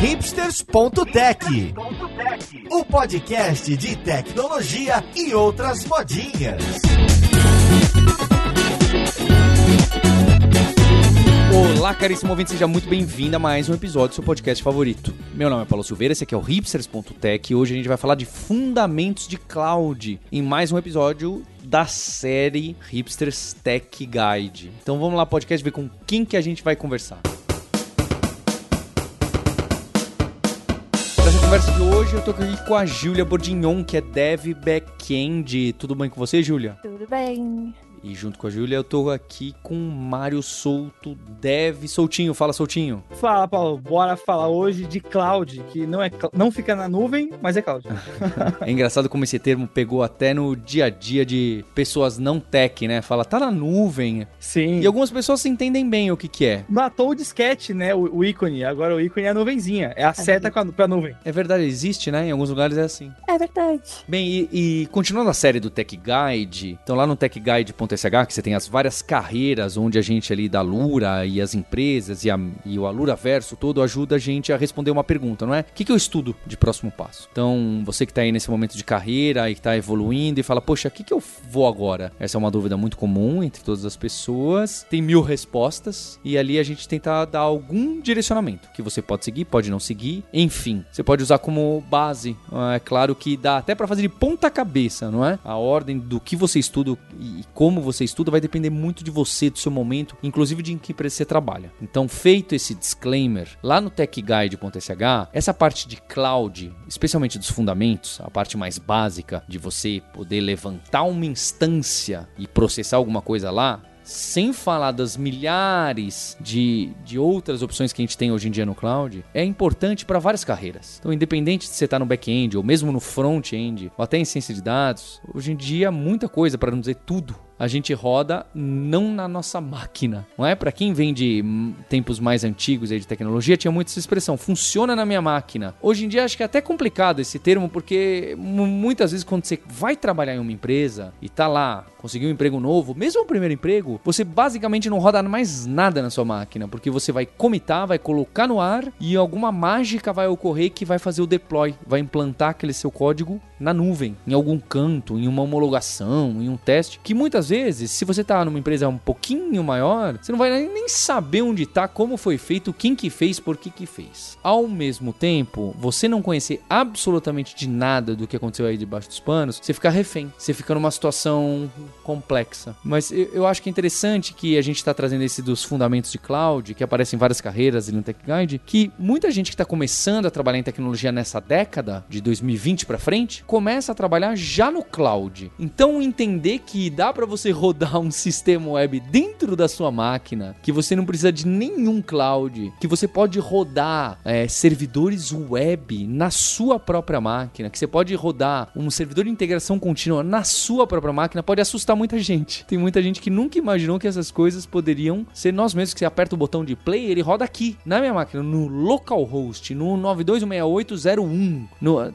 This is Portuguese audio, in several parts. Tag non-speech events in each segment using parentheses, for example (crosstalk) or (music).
hipsters.tech, o podcast de tecnologia e outras modinhas. Olá, caríssimo ouvinte, seja muito bem-vindo a mais um episódio do seu podcast favorito. Meu nome é Paulo Silveira, esse aqui é o hipsters.tech e hoje a gente vai falar de fundamentos de cloud em mais um episódio da série Hipsters Tech Guide. Então vamos lá, podcast, ver com quem que a gente vai conversar. Conversa de hoje eu tô aqui com a Júlia Bordignon, que é Dev Backend. Tudo bem com você, Júlia? Tudo bem. E junto com a Júlia eu tô aqui com o Mário Souto, Dev Soltinho. Fala, Soltinho. Fala, Paulo. Bora falar hoje de cloud, que não, é, não fica na nuvem, mas é cloud. (laughs) é engraçado como esse termo pegou até no dia a dia de pessoas não tech, né? Fala, tá na nuvem. Sim. E algumas pessoas entendem bem o que que é. Matou o disquete, né? O, o ícone. Agora o ícone é a nuvenzinha. É a seta com a, pra nuvem. É verdade, existe, né? Em alguns lugares é assim. É verdade. Bem, e, e continuando a série do Tech Guide, então lá no techguide.com SH, que você tem as várias carreiras onde a gente ali da Lura e as empresas e, a, e o Alura Verso todo ajuda a gente a responder uma pergunta, não é? O que, que eu estudo de próximo passo? Então, você que está aí nesse momento de carreira e está evoluindo e fala, poxa, o que, que eu vou agora? Essa é uma dúvida muito comum entre todas as pessoas. Tem mil respostas e ali a gente tenta dar algum direcionamento que você pode seguir, pode não seguir. Enfim, você pode usar como base. É claro que dá até para fazer de ponta cabeça, não é? A ordem do que você estuda e como você estuda vai depender muito de você, do seu momento, inclusive de em que empresa você trabalha. Então, feito esse disclaimer, lá no techguide.sh, essa parte de cloud, especialmente dos fundamentos, a parte mais básica de você poder levantar uma instância e processar alguma coisa lá, sem falar das milhares de, de outras opções que a gente tem hoje em dia no cloud, é importante para várias carreiras. Então, independente de você estar tá no back-end ou mesmo no front-end, ou até em ciência de dados, hoje em dia muita coisa, para não dizer tudo, a gente roda não na nossa máquina. Não é? Para quem vem de tempos mais antigos aí de tecnologia, tinha muito essa expressão, funciona na minha máquina. Hoje em dia acho que é até complicado esse termo, porque muitas vezes quando você vai trabalhar em uma empresa e tá lá, conseguiu um emprego novo, mesmo o primeiro emprego, você basicamente não roda mais nada na sua máquina, porque você vai comitar, vai colocar no ar e alguma mágica vai ocorrer que vai fazer o deploy, vai implantar aquele seu código na nuvem, em algum canto, em uma homologação, em um teste, que muitas vezes, se você tá numa empresa um pouquinho maior, você não vai nem saber onde tá, como foi feito, quem que fez, por que que fez. Ao mesmo tempo, você não conhecer absolutamente de nada do que aconteceu aí debaixo dos panos, você fica refém, você fica numa situação complexa. Mas eu, eu acho que é interessante que a gente está trazendo esse dos fundamentos de cloud, que aparecem em várias carreiras ali no Tech Guide, que muita gente que está começando a trabalhar em tecnologia nessa década, de 2020 para frente, começa a trabalhar já no cloud. Então entender que dá para você rodar um sistema web dentro da sua máquina, que você não precisa de nenhum cloud, que você pode rodar é, servidores web na sua própria máquina, que você pode rodar um servidor de integração contínua na sua própria máquina, pode assustar muita gente. Tem muita gente que nunca imaginou que essas coisas poderiam ser nós mesmos, que você aperta o botão de play, ele roda aqui, na minha máquina, no localhost, no 926801. No,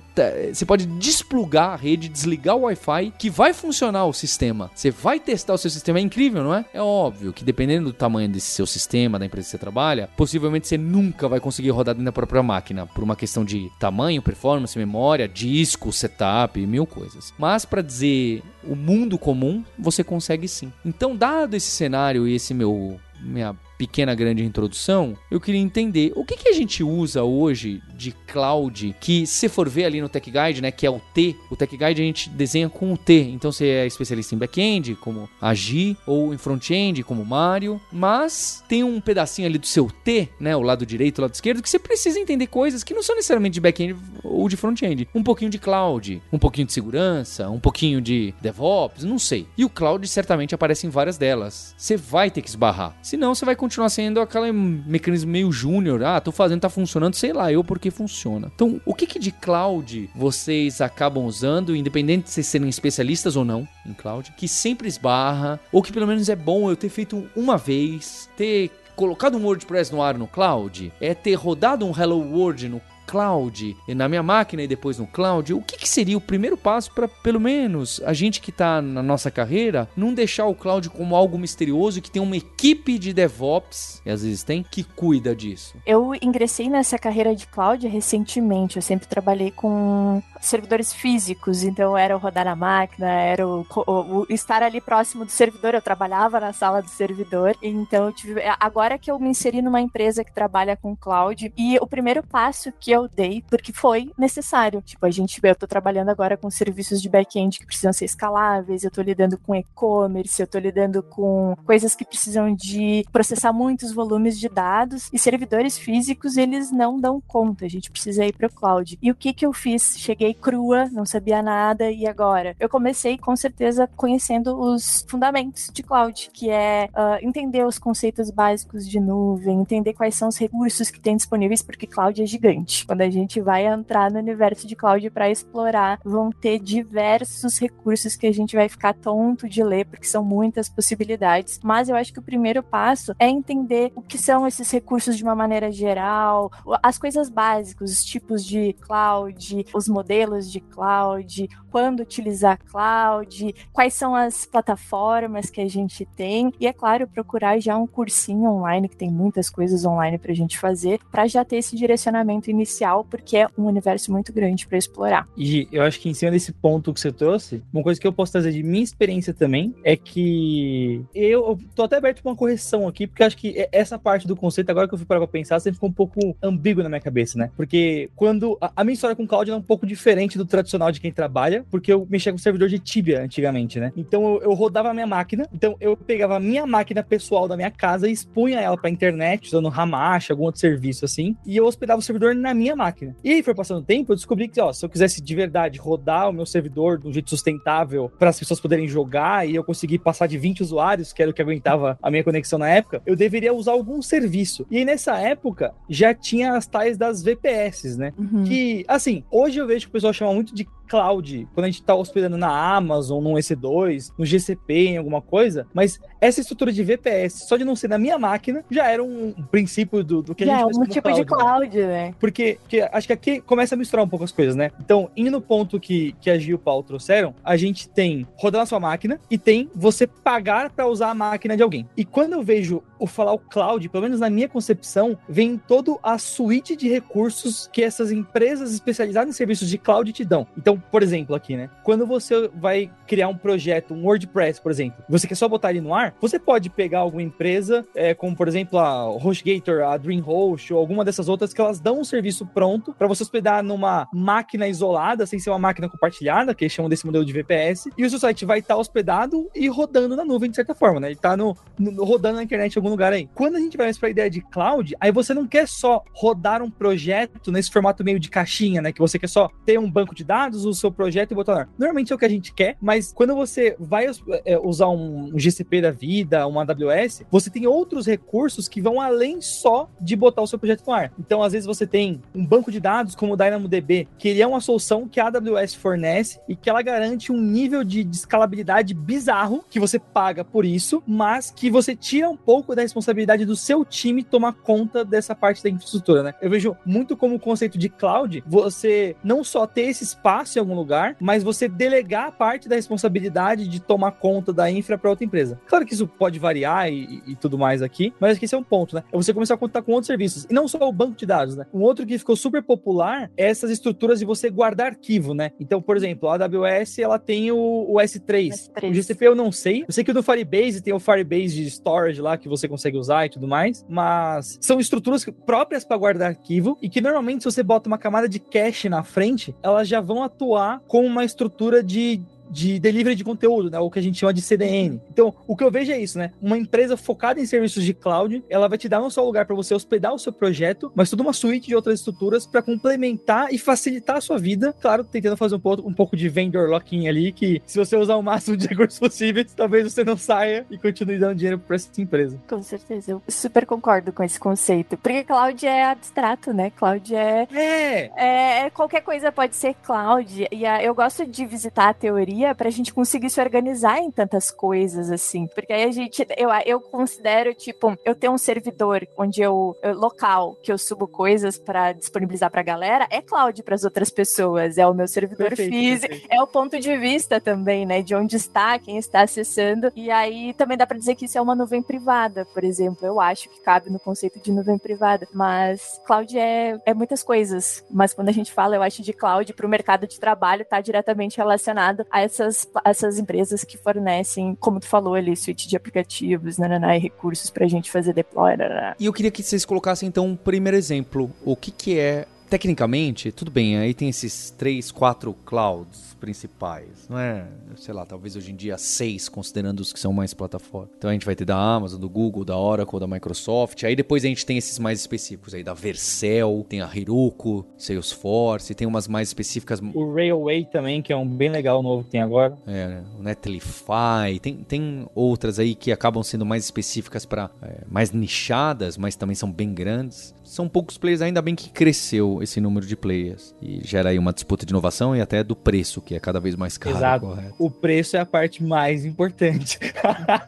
você pode desplugar a rede, desligar o Wi-Fi, que vai funcionar o sistema. Você vai testar o seu sistema, é incrível, não é? É óbvio que dependendo do tamanho desse seu sistema, da empresa que você trabalha, possivelmente você nunca vai conseguir rodar dentro da própria máquina, por uma questão de tamanho, performance, memória, disco, setup, mil coisas. Mas para dizer o mundo comum, você consegue sim. Então, dado esse cenário e esse meu minha pequena grande introdução, eu queria entender o que, que a gente usa hoje de cloud, que se for ver ali no Tech Guide, né, que é o T, o Tech Guide a gente desenha com o T, então você é especialista em back-end, como a G, ou em front-end, como o Mário, mas tem um pedacinho ali do seu T, né, o lado direito, o lado esquerdo, que você precisa entender coisas que não são necessariamente de back-end ou de front-end. Um pouquinho de cloud, um pouquinho de segurança, um pouquinho de DevOps, não sei. E o cloud certamente aparece em várias delas. Você vai ter que esbarrar. Senão você vai continuar sendo aquele mecanismo meio júnior. Ah, tô fazendo, tá funcionando, sei lá, eu porque funciona. Então, o que, que de cloud vocês acabam usando, independente de vocês serem especialistas ou não em cloud, que sempre esbarra, ou que pelo menos é bom eu ter feito uma vez, ter colocado um WordPress no ar no cloud, é ter rodado um Hello World no cloud na minha máquina e depois no cloud, o que, que seria o primeiro passo para, pelo menos, a gente que está na nossa carreira, não deixar o cloud como algo misterioso que tem uma equipe de DevOps, e às vezes tem, que cuida disso? Eu ingressei nessa carreira de cloud recentemente. Eu sempre trabalhei com servidores físicos, então era o rodar na máquina, era o, o, o, estar ali próximo do servidor. Eu trabalhava na sala do servidor, então tive, é, agora que eu me inseri numa empresa que trabalha com cloud e o primeiro passo que eu dei, porque foi necessário, tipo a gente, eu tô trabalhando agora com serviços de back-end que precisam ser escaláveis, eu tô lidando com e-commerce, eu tô lidando com coisas que precisam de processar muitos volumes de dados e servidores físicos eles não dão conta. A gente precisa ir para o cloud. E o que que eu fiz? Cheguei crua, não sabia nada, e agora? Eu comecei com certeza conhecendo os fundamentos de cloud, que é uh, entender os conceitos básicos de nuvem, entender quais são os recursos que tem disponíveis, porque cloud é gigante. Quando a gente vai entrar no universo de cloud para explorar, vão ter diversos recursos que a gente vai ficar tonto de ler, porque são muitas possibilidades. Mas eu acho que o primeiro passo é entender o que são esses recursos de uma maneira geral, as coisas básicas, os tipos de cloud, os modelos modelos de cloud, quando utilizar cloud, quais são as plataformas que a gente tem e é claro procurar já um cursinho online que tem muitas coisas online para a gente fazer para já ter esse direcionamento inicial porque é um universo muito grande para explorar. E eu acho que em cima desse ponto que você trouxe, uma coisa que eu posso trazer de minha experiência também é que eu, tô até aberto para uma correção aqui porque acho que essa parte do conceito agora que eu fui para pensar sempre ficou um pouco ambíguo na minha cabeça, né? Porque quando a, a minha história com cloud é um pouco diferente diferente do tradicional de quem trabalha, porque eu mexia com servidor de Tibia antigamente, né? Então eu, eu rodava a minha máquina, então eu pegava a minha máquina pessoal da minha casa e expunha ela pra internet, usando Hamash, algum outro serviço assim, e eu hospedava o servidor na minha máquina. E aí foi passando o tempo, eu descobri que, ó, se eu quisesse de verdade rodar o meu servidor de um jeito sustentável para as pessoas poderem jogar e eu conseguir passar de 20 usuários, que era o que aguentava a minha conexão na época, eu deveria usar algum serviço. E aí nessa época já tinha as tais das VPS, né? Uhum. Que, assim, hoje eu vejo pessoal chama muito de cloud, quando a gente está hospedando na Amazon, no EC2, no GCP, em alguma coisa, mas essa estrutura de VPS, só de não ser na minha máquina, já era um princípio do, do que já a gente é um tipo cloud, de cloud, né? né? Porque, porque, acho que aqui começa a misturar um pouco as coisas, né? Então, indo no ponto que, que a Gil e o Paulo trouxeram, a gente tem rodar na sua máquina e tem você pagar para usar a máquina de alguém. E quando eu vejo o falar o cloud, pelo menos na minha concepção, vem todo a suíte de recursos que essas empresas especializadas em serviços de cloud te dão. Então, por exemplo, aqui, né? Quando você vai criar um projeto, um WordPress, por exemplo, você quer só botar ele no ar, você pode pegar alguma empresa, é, como por exemplo a HostGator, a DreamHost ou alguma dessas outras que elas dão um serviço pronto para você hospedar numa máquina isolada, sem ser uma máquina compartilhada, que eles chamam desse modelo de VPS, e o seu site vai estar tá hospedado e rodando na nuvem de certa forma, né? Ele tá no, no rodando na internet algum lugar aí. Quando a gente vai para a ideia de cloud, aí você não quer só rodar um projeto nesse formato meio de caixinha, né? Que você quer só ter um banco de dados, o seu projeto e botar lá. Normalmente é o que a gente quer, mas quando você vai é, usar um, GCP da vida, uma AWS, você tem outros recursos que vão além só de botar o seu projeto no ar. Então, às vezes você tem um banco de dados como o DynamoDB, que ele é uma solução que a AWS fornece e que ela garante um nível de escalabilidade bizarro que você paga por isso, mas que você tira um pouco da responsabilidade do seu time tomar conta dessa parte da infraestrutura, né? Eu vejo muito como o conceito de cloud, você não só ter esse espaço em algum lugar, mas você delegar parte da responsabilidade de tomar conta da infra para outra empresa. Claro que isso pode variar e, e, tudo mais aqui, mas acho que esse é um ponto, né? É você começar a contar com outros serviços. E não só o banco de dados, né? Um outro que ficou super popular é essas estruturas de você guardar arquivo, né? Então, por exemplo, a AWS, ela tem o, o S3. S3. O GCP eu não sei. Eu sei que o do Firebase tem o Firebase de storage lá que você consegue usar e tudo mais, mas são estruturas próprias para guardar arquivo e que normalmente se você bota uma camada de cache na frente, elas já vão atuar como uma estrutura de de delivery de conteúdo, né? O que a gente chama de CDN. Então, o que eu vejo é isso, né? Uma empresa focada em serviços de cloud, ela vai te dar não só lugar para você hospedar o seu projeto, mas toda uma suíte de outras estruturas para complementar e facilitar a sua vida. Claro, tentando fazer um pouco, um pouco de vendor locking ali, que se você usar o máximo de (laughs) recursos possíveis, talvez você não saia e continue dando dinheiro para essa empresa. Com certeza, eu super concordo com esse conceito. Porque cloud é abstrato, né? Cloud é. É! é, é qualquer coisa pode ser cloud. E a, eu gosto de visitar a teoria para a gente conseguir se organizar em tantas coisas, assim. Porque aí a gente, eu, eu considero, tipo, eu tenho um servidor onde eu, eu local, que eu subo coisas para disponibilizar pra galera, é cloud para as outras pessoas, é o meu servidor perfeito, físico, perfeito. é o ponto de vista também, né, de onde está, quem está acessando. E aí também dá para dizer que isso é uma nuvem privada, por exemplo. Eu acho que cabe no conceito de nuvem privada, mas cloud é, é muitas coisas. Mas quando a gente fala, eu acho de cloud para o mercado de trabalho, está diretamente relacionado a essas, essas empresas que fornecem, como tu falou ali, suíte de aplicativos, nananá, e recursos para a gente fazer deploy. Nananá. E eu queria que vocês colocassem então um primeiro exemplo. O que, que é tecnicamente, tudo bem, aí tem esses três, quatro clouds principais, não é? Sei lá, talvez hoje em dia seis, considerando os que são mais plataformas. Então a gente vai ter da Amazon, do Google, da Oracle, da Microsoft. Aí depois a gente tem esses mais específicos aí, da Vercel, tem a Heroku, Salesforce, tem umas mais específicas. O Railway também, que é um bem legal novo que tem agora. É, o Netlify, tem, tem outras aí que acabam sendo mais específicas para é, mais nichadas, mas também são bem grandes são poucos players, ainda bem que cresceu esse número de players. E gera aí uma disputa de inovação e até do preço, que é cada vez mais caro. Exato. Correto? O preço é a parte mais importante.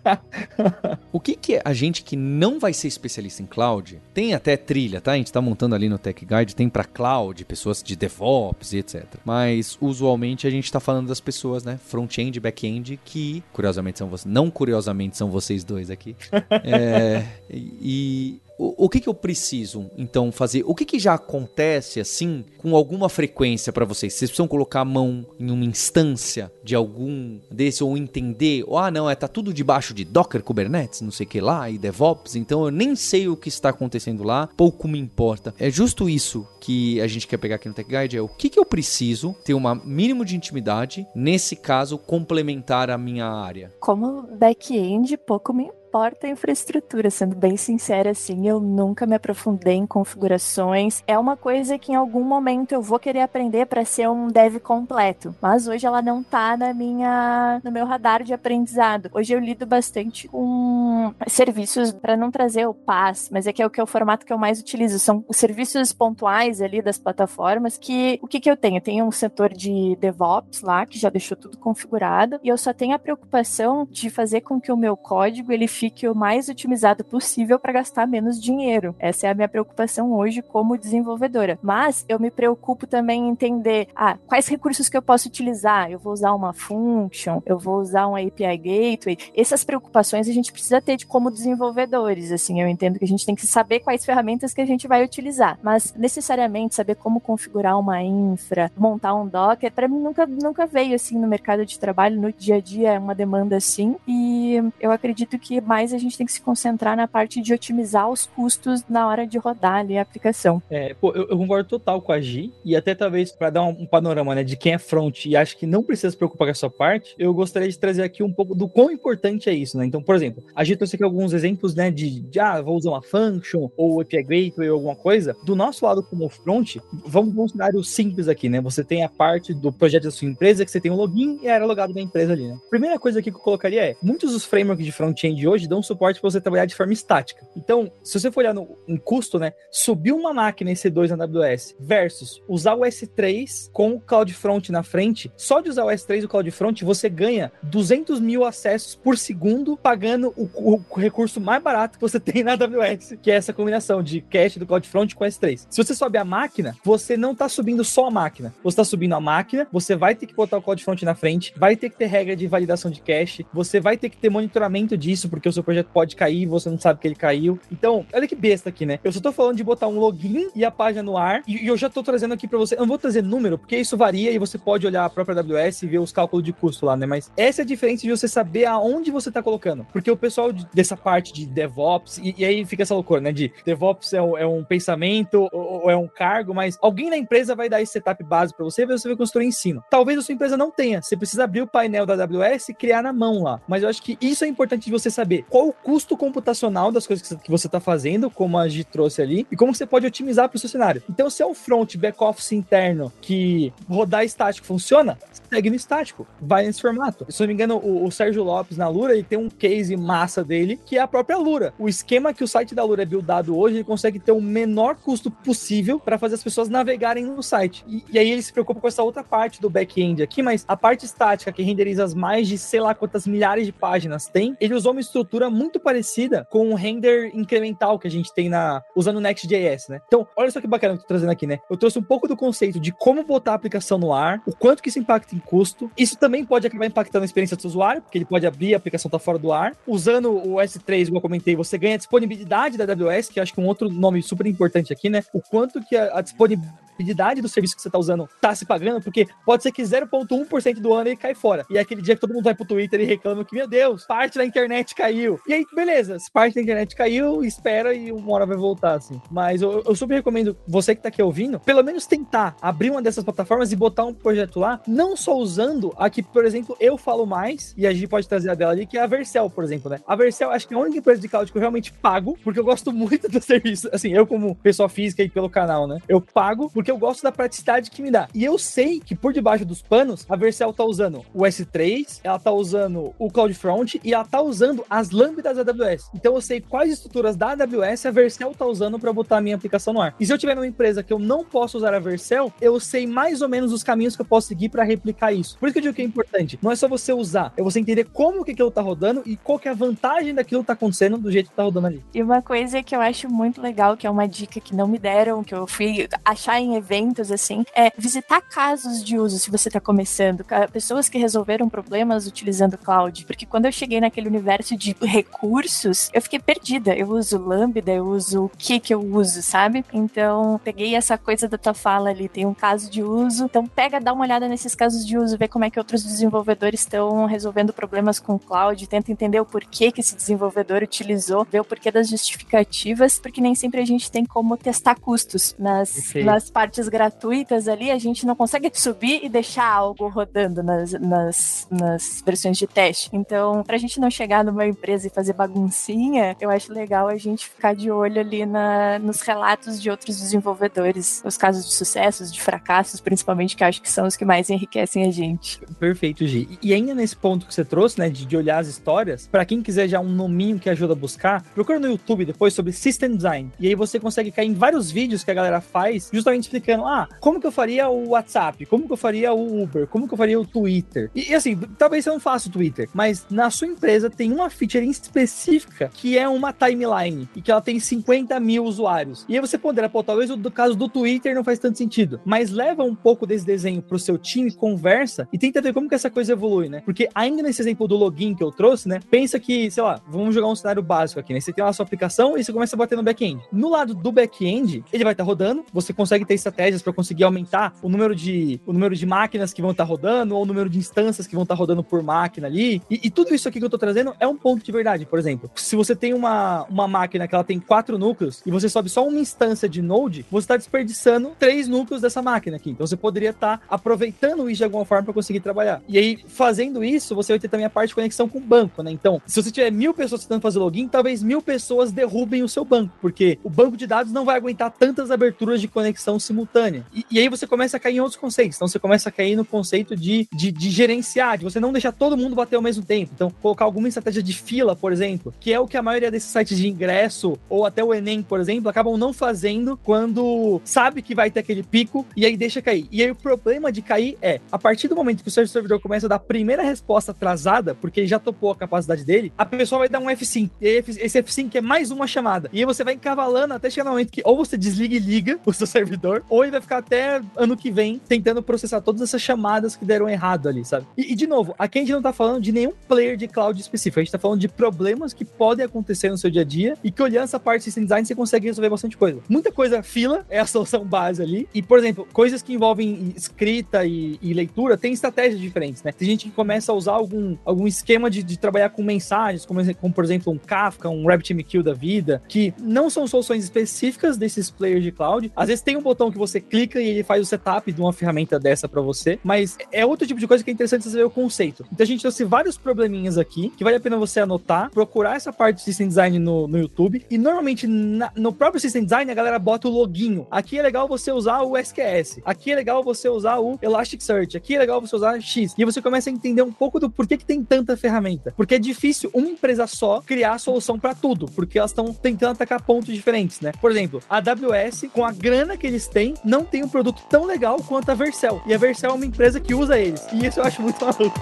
(laughs) o que, que a gente que não vai ser especialista em cloud? Tem até trilha, tá? A gente tá montando ali no Tech Guide, tem para cloud, pessoas de DevOps e etc. Mas usualmente a gente tá falando das pessoas, né? Front-end, back-end, que curiosamente são vocês. Não curiosamente são vocês dois aqui. (laughs) é, e o, que, que eu preciso, então, fazer? O que, que já acontece, assim, com alguma frequência para vocês? Vocês precisam colocar a mão em uma instância de algum desse, ou entender, ou, ah, não, é, tá tudo debaixo de Docker, Kubernetes, não sei o que lá, e DevOps, então eu nem sei o que está acontecendo lá, pouco me importa. É justo isso que a gente quer pegar aqui no Tech Guide, é o que, que eu preciso ter um mínimo de intimidade, nesse caso, complementar a minha área. Como back-end, pouco me importa a infraestrutura, sendo bem sincera, assim, eu nunca me aprofundei em configurações. É uma coisa que em algum momento eu vou querer aprender para ser um dev completo, mas hoje ela não tá na minha, no meu radar de aprendizado. Hoje eu lido bastante com serviços para não trazer o PaaS, mas é que é o que é o formato que eu mais utilizo, são os serviços pontuais ali das plataformas que o que que eu tenho? Eu tenho um setor de DevOps lá que já deixou tudo configurado e eu só tenho a preocupação de fazer com que o meu código ele fique o mais otimizado possível para gastar menos dinheiro. Essa é a minha preocupação hoje como desenvolvedora. Mas eu me preocupo também em entender ah, quais recursos que eu posso utilizar. Eu vou usar uma function, eu vou usar um API gateway. Essas preocupações a gente precisa ter de como desenvolvedores. Assim, eu entendo que a gente tem que saber quais ferramentas que a gente vai utilizar, mas necessariamente saber como configurar uma infra, montar um Docker, para mim nunca nunca veio assim no mercado de trabalho, no dia a dia é uma demanda assim. E eu acredito que mais a gente tem que se concentrar na parte de otimizar os custos na hora de rodar ali a aplicação. É, pô, eu, eu concordo total com a Gi, e até talvez para dar um, um, panorama, né, de quem é front e acha que não precisa se preocupar com essa parte, eu gostaria de trazer aqui um pouco do quão importante é isso, né? Então, por exemplo, a Gi trouxe aqui alguns exemplos, né, de, de ah, vou usar uma function ou API Gateway ou alguma coisa. Do nosso lado como front, vamos um cenário simples aqui, né? Você tem a parte do projeto da sua empresa, que você tem um login e era logado da empresa ali, né? Primeira coisa aqui que eu colocaria é, muitos dos frameworks de front-end hoje hoje dão suporte para você trabalhar de forma estática. Então, se você for olhar no em custo, né, subir uma máquina EC2 na AWS versus usar o S3 com o CloudFront na frente, só de usar o S3 e o CloudFront, você ganha 200 mil acessos por segundo, pagando o, o recurso mais barato que você (laughs) tem na AWS, que é essa combinação de cache do CloudFront com S3. Se você sobe a máquina, você não está subindo só a máquina, você está subindo a máquina, você vai ter que botar o CloudFront na frente, vai ter que ter regra de validação de cache, você vai ter que ter monitoramento disso, porque porque o seu projeto pode cair e você não sabe que ele caiu. Então, olha que besta aqui, né? Eu só tô falando de botar um login e a página no ar, e, eu já tô trazendo aqui para você. Eu não vou trazer número, porque isso varia e você pode olhar a própria AWS e ver os cálculos de custo lá, né? Mas essa é a diferença de você saber aonde você tá colocando. Porque o pessoal dessa parte de DevOps, e, e aí fica essa loucura, né? De DevOps é um, é um pensamento ou, ou, é um cargo, mas alguém na empresa vai dar esse setup base para você e você vai construir cima. Talvez a sua empresa não tenha. Você precisa abrir o painel da AWS e criar na mão lá. Mas eu acho que isso é importante de você saber qual o custo computacional das coisas que você está fazendo, como a Gi trouxe ali, e como você pode otimizar para o seu cenário. Então, se é um front back-office interno que rodar estático funciona, segue no estático, vai nesse formato. Se não me engano, o, o Sérgio Lopes na Lura, ele tem um case massa dele, que é a própria Lura. O esquema que o site da Lura é buildado hoje, ele consegue ter o menor custo possível para fazer as pessoas navegarem no site. E, e, aí ele se preocupa com essa outra parte do back-end aqui, mas a parte estática que renderiza as mais de sei lá quantas milhares de páginas tem, ele usou uma estrutura muito parecida com o render incremental que a gente tem na usando o Next.js, né? Então, olha só que bacana que eu tô trazendo aqui, né? Eu trouxe um pouco do conceito de como botar a aplicação no ar, o quanto que isso impacta em custo. Isso também pode acabar impactando a experiência do usuário, porque ele pode abrir a aplicação tá fora do ar. Usando o S3, como eu comentei, você ganha a disponibilidade da AWS, que acho que é um outro nome super importante aqui, né? O quanto que a, a disponibilidade do serviço que você tá usando tá se pagando, porque pode ser que 0,1% do ano ele cai fora. E é aquele dia que todo mundo vai pro Twitter e reclama que, meu Deus, parte da internet caiu. E aí, beleza, se parte da internet caiu, espera e uma hora vai voltar, assim. Mas eu, eu super recomendo você que tá aqui ouvindo, pelo menos tentar abrir uma dessas plataformas e botar um projeto lá, não só usando a que, por exemplo, eu falo mais, e a gente pode trazer a dela ali, que é a Vercel, por exemplo, né? A Vercel, acho que é a única empresa de cloud que eu realmente pago, porque eu gosto muito (laughs) do serviço. Assim, eu como pessoa física e pelo canal, né? Eu pago porque eu gosto da praticidade que me dá. E eu sei que por debaixo dos panos, a Vercel tá usando o S3, ela tá usando o CloudFront e ela tá usando as lambdas da AWS. Então eu sei quais estruturas da AWS a Vercel tá usando para botar a minha aplicação no ar. E se eu tiver numa empresa que eu não posso usar a Vercel, eu sei mais ou menos os caminhos que eu posso seguir para replicar isso. Por isso que eu digo que é importante. Não é só você usar, é você entender como que aquilo tá rodando e qual que é a vantagem daquilo que tá acontecendo do jeito que tá rodando ali. E uma coisa que eu acho muito legal, que é uma dica que não me deram, que eu fui achar em eventos, assim, é visitar casos de uso se você está começando, pessoas que resolveram problemas utilizando cloud. Porque quando eu cheguei naquele universo de recursos, eu fiquei perdida. Eu uso Lambda, eu uso o que que eu uso, sabe? Então, peguei essa coisa da tua fala ali, tem um caso de uso. Então, pega, dá uma olhada nesses casos de uso, vê como é que outros desenvolvedores estão resolvendo problemas com cloud, tenta entender o porquê que esse desenvolvedor utilizou, ver o porquê das justificativas, porque nem sempre a gente tem como testar custos nas, nas partes gratuitas ali, a gente não consegue subir e deixar algo rodando nas, nas, nas versões de teste. Então, pra gente não chegar numa empresa e fazer baguncinha, eu acho legal a gente ficar de olho ali na, nos relatos de outros desenvolvedores, os casos de sucessos, de fracassos, principalmente, que acho que são os que mais enriquecem a gente. Perfeito, Gi. E ainda nesse ponto que você trouxe, né, de, de olhar as histórias, para quem quiser já um nominho que ajuda a buscar, procura no YouTube depois sobre System Design. E aí você consegue cair em vários vídeos que a galera faz, justamente explicando ah, como que eu faria o WhatsApp? Como que eu faria o Uber? Como que eu faria o Twitter? E, e assim, talvez você não faça o Twitter, mas na sua empresa tem uma específica que é uma timeline e que ela tem 50 mil usuários. E aí você pondera, pô, talvez o caso do Twitter não faz tanto sentido, mas leva um pouco desse desenho pro seu time, conversa e tenta ver como que essa coisa evolui, né? Porque ainda nesse exemplo do login que eu trouxe, né? Pensa que, sei lá, vamos jogar um cenário básico aqui, né? Você tem lá a sua aplicação e você começa a bater no back-end. No lado do back-end, ele vai estar tá rodando, você consegue ter estratégias para conseguir aumentar o número de, o número de máquinas que vão estar tá rodando, ou o número de instâncias que vão estar tá rodando por máquina ali. E, e, tudo isso aqui que eu tô trazendo é um ponto de verdade. Por exemplo, se você tem uma, uma máquina que ela tem quatro núcleos e você sobe só uma instância de Node, você está desperdiçando três núcleos dessa máquina aqui. Então você poderia estar tá aproveitando isso de alguma forma para conseguir trabalhar. E aí, fazendo isso, você vai ter também a parte de conexão com o banco, né? Então, se você tiver mil pessoas tentando fazer login, talvez mil pessoas derrubem o seu banco, porque o banco de dados não vai aguentar tantas aberturas de conexão simultânea. E, e aí você começa a cair em outros conceitos. Então você começa a cair no conceito de, de, de, gerenciar, de você não deixar todo mundo bater ao mesmo tempo. Então, colocar alguma estratégia de fila, por exemplo, que é o que a maioria desses sites de ingresso, ou até o Enem, por exemplo, acabam não fazendo quando sabe que vai ter aquele pico e aí deixa cair. E aí o problema de cair é, a partir do momento que o seu servidor começa a dar a primeira resposta atrasada, porque ele já topou a capacidade dele, a pessoa vai dar um F5. E esse F5 é mais uma chamada. E aí você vai encavalando até chegar no momento que ou você desliga e liga (laughs) o seu servidor, ou ele vai ficar até ano que vem tentando processar todas essas chamadas que deram errado ali, sabe? E, e, de novo, aqui a gente não tá falando de nenhum player de cloud específico, a gente tá falando de problemas que podem acontecer no seu dia a dia e que olhando essa parte de system design você consegue resolver bastante coisa. Muita coisa fila (laughs) é a solução base ali e, por exemplo, coisas que envolvem escrita e, e leitura tem estratégias diferentes, né? Tem gente que começa a usar algum, algum esquema de, de trabalhar com mensagens, como, como, por exemplo um Kafka, um RabbitMQ da vida, que não são soluções específicas desses players de cloud. Às vezes tem um botão que você clica e ele faz o setup de uma ferramenta dessa para você, mas é outro tipo de coisa que é interessante você ver o conceito. Então a gente trouxe vários probleminhas aqui que vale a pena você anotar, procurar essa parte de System Design no, no YouTube. E normalmente na, no próprio System Design a galera bota o loginho. Aqui é legal você usar o SQS. Aqui é legal você usar o Elasticsearch. Aqui é legal você usar X. E você começa a entender um pouco do porquê que tem tanta ferramenta. Porque é difícil uma empresa só criar a solução para tudo, porque elas estão tentando atacar pontos diferentes, né? Por exemplo, a AWS, com a grana que eles têm, não tem um produto tão legal quanto a Vercel. E a Vercel é uma empresa que usa eles. E isso eu acho muito maluco.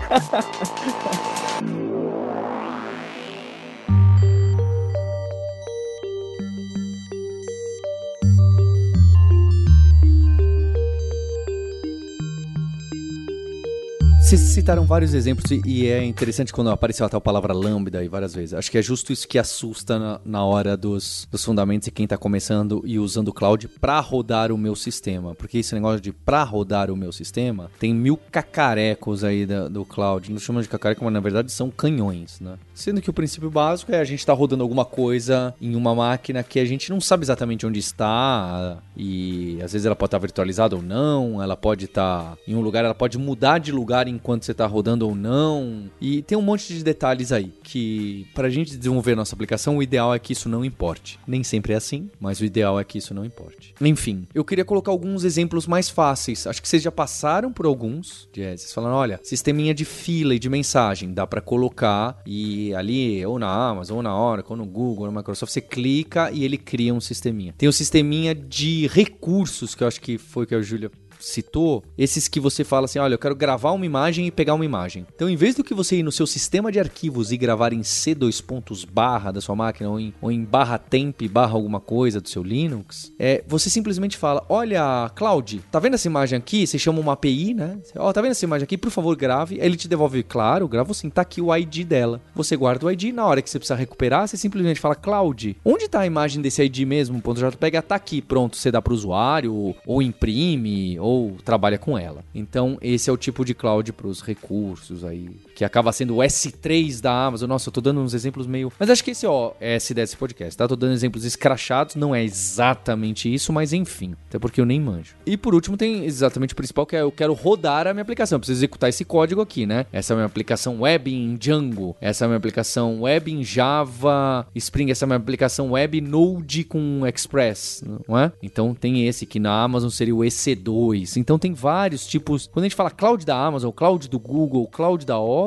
(laughs) Vocês citaram vários exemplos e é interessante quando apareceu a tal palavra lambda aí várias vezes. Acho que é justo isso que assusta na, hora dos, dos fundamentos e quem está começando e usando o cloud para rodar o meu sistema. Porque esse negócio de para rodar o meu sistema tem mil cacarecos aí da, do cloud. Não chama de cacareco, mas na verdade são canhões, né? Sendo que o princípio básico é a gente estar tá rodando alguma coisa em uma máquina que a gente não sabe exatamente onde está e às vezes ela pode estar virtualizada ou não, ela pode estar em um lugar, ela pode mudar de lugar em enquanto você está rodando ou não. E tem um monte de detalhes aí que, para a gente desenvolver nossa aplicação, o ideal é que isso não importe. Nem sempre é assim, mas o ideal é que isso não importe. Enfim, eu queria colocar alguns exemplos mais fáceis. Acho que vocês já passaram por alguns. Vocês falaram, olha, sisteminha de fila e de mensagem, dá para colocar e ali, ou na Amazon, ou na Oracle, ou no Google, ou na Microsoft, você clica e ele cria um sisteminha. Tem o sisteminha de recursos, que eu acho que foi que a Júlia citou, esses que você fala assim, olha, eu quero gravar uma imagem e pegar uma imagem. Então, em vez do que você ir no seu sistema de arquivos e gravar em C2 pontos barra da sua máquina ou em, ou em barra temp barra alguma coisa do seu Linux, é, você simplesmente fala, olha, Cloud, tá vendo essa imagem aqui? Você chama uma API, né? Ó, oh, tá vendo essa imagem aqui? Por favor, grave. Aí ele te devolve, claro, grava assim, tá aqui o ID dela. Você guarda o ID, na hora que você precisa recuperar, você simplesmente fala, Cloud, onde tá a imagem desse ID mesmo? Ponto tá aqui, pronto, você dá pro usuário, ou imprime, ou trabalha com ela. Então, esse é o tipo de cloud para os recursos aí, que acaba sendo o S3 da Amazon. Nossa, eu tô dando uns exemplos meio. Mas acho que esse, ó, é S desse podcast, tá? Tô dando exemplos escrachados, não é exatamente isso, mas enfim. Até porque eu nem manjo. E por último, tem exatamente o principal, que é eu quero rodar a minha aplicação. Eu preciso executar esse código aqui, né? Essa é a minha aplicação web em Django. Essa é a minha aplicação web em Java Spring. Essa é a minha aplicação web Node com Express, não é? Então tem esse que na Amazon seria o EC2. Então tem vários tipos. Quando a gente fala cloud da Amazon, cloud do Google, cloud da Oracle,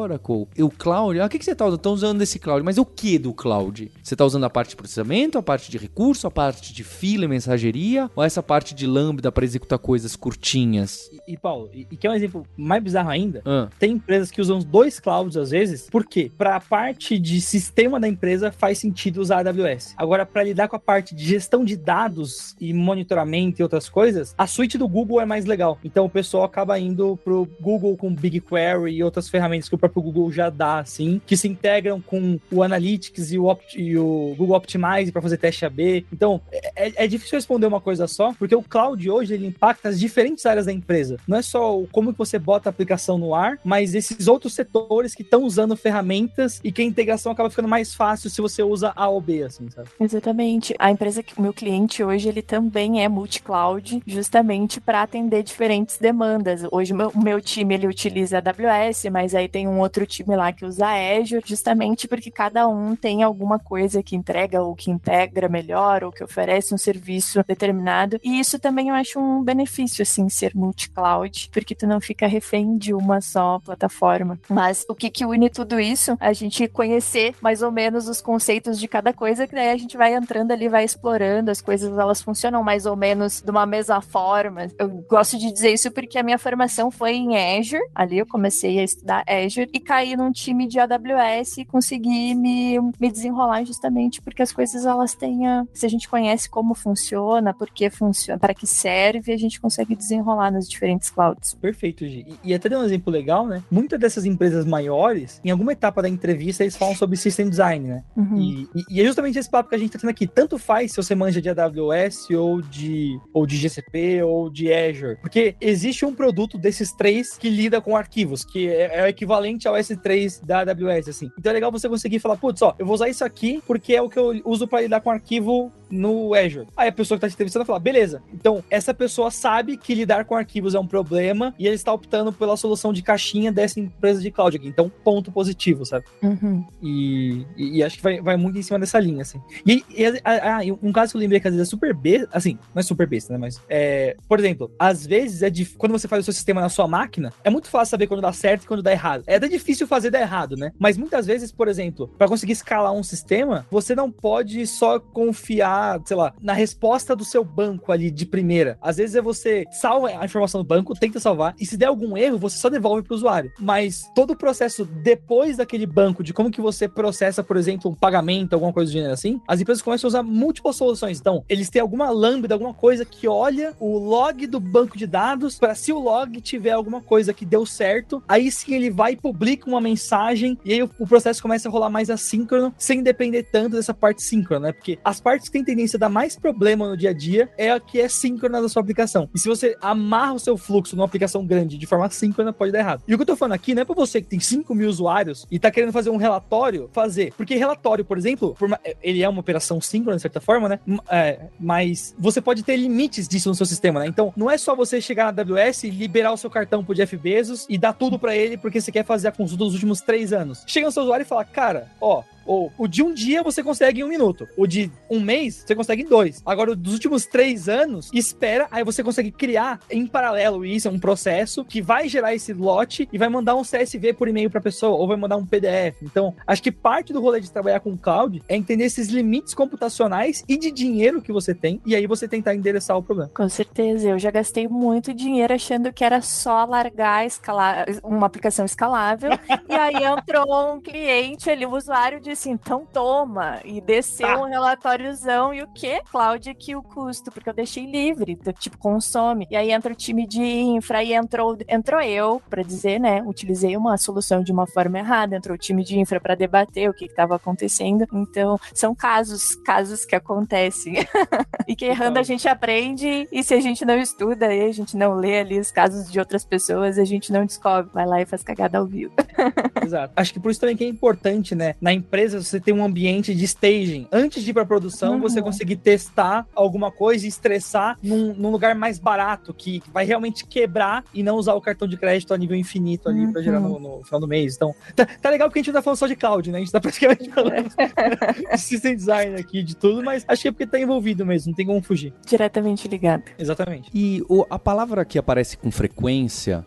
o cloud, ah, o que, que você está usando? Estou usando esse cloud, mas o que do cloud? Você está usando a parte de processamento, a parte de recurso, a parte de fila e mensageria, ou essa parte de lambda para executar coisas curtinhas? E, e Paulo, e, e que é um exemplo mais bizarro ainda, ah. tem empresas que usam dois clouds às vezes, por quê? Para a parte de sistema da empresa faz sentido usar a AWS. Agora, para lidar com a parte de gestão de dados e monitoramento e outras coisas, a suíte do Google é mais legal. Então o pessoal acaba indo pro Google com BigQuery e outras ferramentas que o próprio Google já dá, assim, que se integram com o Analytics e o, Opt e o Google Optimize para fazer teste AB. Então é, é, difícil responder uma coisa só, porque o cloud hoje ele impacta as diferentes áreas da empresa. Não é só como que você bota a aplicação no ar, mas esses outros setores que estão usando ferramentas e que a integração acaba ficando mais fácil se você usa A ou B, assim, sabe? Exatamente. A empresa que o meu cliente hoje ele também é multi-cloud, justamente para atender diferentes demandas. Hoje o meu, time ele utiliza AWS, mas aí tem um outro time lá que usa Azure, justamente porque cada um tem alguma coisa que entrega ou que integra melhor ou que oferece um serviço determinado. E isso também eu acho um benefício assim ser multi-cloud, porque tu não fica refém de uma só plataforma. Mas o que que une tudo isso? A gente conhecer mais ou menos os conceitos de cada coisa, que daí a gente vai entrando ali, vai explorando as coisas, elas funcionam mais ou menos de uma mesma forma. Eu gosto gosto de dizer isso porque a minha formação foi em Azure. Ali eu comecei a estudar Azure e caí num time de AWS e consegui me, me desenrolar justamente porque as coisas elas têm a, se a gente conhece como funciona, por que funciona, para que serve, a gente consegue desenrolar nas diferentes clouds. Perfeito, Gi. E, e até deu um exemplo legal, né? Muitas dessas empresas maiores, em alguma etapa da entrevista, eles falam sobre system design, né? Uhum. E, e, é justamente esse papo que a gente tá tendo aqui. Tanto faz se você manja de AWS ou de, ou de GCP ou de Azure. Porque existe um produto desses três que lida com arquivos, que é, é o equivalente ao S3 da AWS, assim. Então é legal você conseguir falar, putz, ó, eu vou usar isso aqui porque é o que eu uso para lidar com arquivo no Azure. Aí a pessoa que tá te entrevistando fala, beleza, então essa pessoa sabe que lidar com arquivos é um problema e ele está optando pela solução de caixinha dessa empresa de cloud aqui. Então, ponto positivo, sabe? Uhum. E, e, e acho que vai, vai muito em cima dessa linha, assim. E, e ah, um caso que eu lembrei que às vezes é super besta, assim, não é super besta, né? Mas, é, por exemplo, às vezes é dif... quando você faz o seu sistema na sua máquina, é muito fácil saber quando dá certo e quando dá errado. É até difícil fazer dar errado, né? Mas muitas vezes, por exemplo, para conseguir escalar um sistema, você não pode só confiar, sei lá, na resposta do seu banco ali de primeira. Às vezes é você salva a informação do banco, tenta salvar, e se der algum erro, você só devolve para o usuário. Mas todo o processo depois daquele banco, de como que você processa, por exemplo, um pagamento, alguma coisa do gênero assim, as empresas começam a usar múltiplas soluções. Então, eles têm alguma lambda, alguma coisa que olha o log do banco de dados para se o log tiver alguma coisa que deu certo, aí sim ele vai e publica uma mensagem e aí o, processo começa a rolar mais assíncrono, sem depender tanto dessa parte síncrona, né? Porque as partes que têm tendência a dar mais problema no dia a dia é a que é síncrona da sua aplicação. E se você amarra o seu fluxo numa aplicação grande de forma síncrona, pode dar errado. E o que eu tô falando aqui não é pra você que tem 5 mil usuários e tá querendo fazer um relatório, fazer. Porque relatório, por exemplo, por uma, ele é uma operação síncrona, de certa forma, né? É, mas você pode ter limites disso no seu sistema, né? Então, não é só você chegar na AWS e liberar o seu cartão pro Jeff Bezos e dar tudo para ele porque você quer fazer a consulta dos últimos três anos. Chega no seu usuário e fala, cara, ó, ou o de um dia você consegue em um minuto. O de um mês, você consegue em dois. Agora, dos últimos três anos, espera, aí você consegue criar em paralelo isso, é um processo que vai gerar esse lote e vai mandar um CSV por e-mail pra pessoa, ou vai mandar um PDF. Então, acho que parte do rolê de trabalhar com cloud é entender esses limites computacionais e de dinheiro que você tem, e aí você tentar endereçar o problema. Com certeza, eu já gastei muito dinheiro achando que era só largar escalar, uma aplicação escalável, (laughs) e aí entrou um cliente ali, o usuário disse assim, então toma. E desceu tá. um relatóriozão. E o que? Cloud aqui o custo, porque eu deixei livre, tipo, consome. E aí entra o time de infra, e entrou, entrou eu para dizer, né? Utilizei uma solução de uma forma errada, entrou o time de infra para debater o que estava acontecendo. Então, são casos, casos que acontecem. (laughs) e que errando a gente aprende, e se a gente não estuda e a gente não lê ali os casos de outras pessoas, a gente não descobre. Vai lá e faz cagada ao vivo. (laughs) (laughs) Exato. Acho que por isso também que é importante, né? Na empresa você tem um ambiente de staging. Antes de ir para produção, uhum. você conseguir testar alguma coisa e estressar num, num, lugar mais barato, que vai realmente quebrar e não usar o cartão de crédito a nível infinito ali uhum. para gerar no, no, final do mês. Então, tá, tá, legal porque a gente não tá falando só de cloud, né? A gente tá praticamente falando (laughs) de system design aqui, de tudo, mas acho que é porque tá envolvido mesmo, não tem como fugir. Diretamente ligado. Exatamente. E o, a palavra que aparece com frequência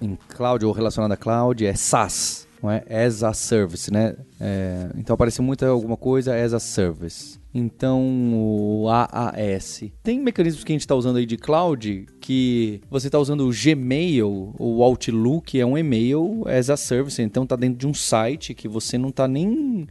em cloud ou relacionada a cloud é SaaS não é? As a service, né? É, então aparece muito alguma coisa as a service. Então, o AAS. Tem mecanismos que a gente está usando aí de cloud que você está usando o Gmail, o Outlook é um e-mail as a service, então está dentro de um site que você não está nem,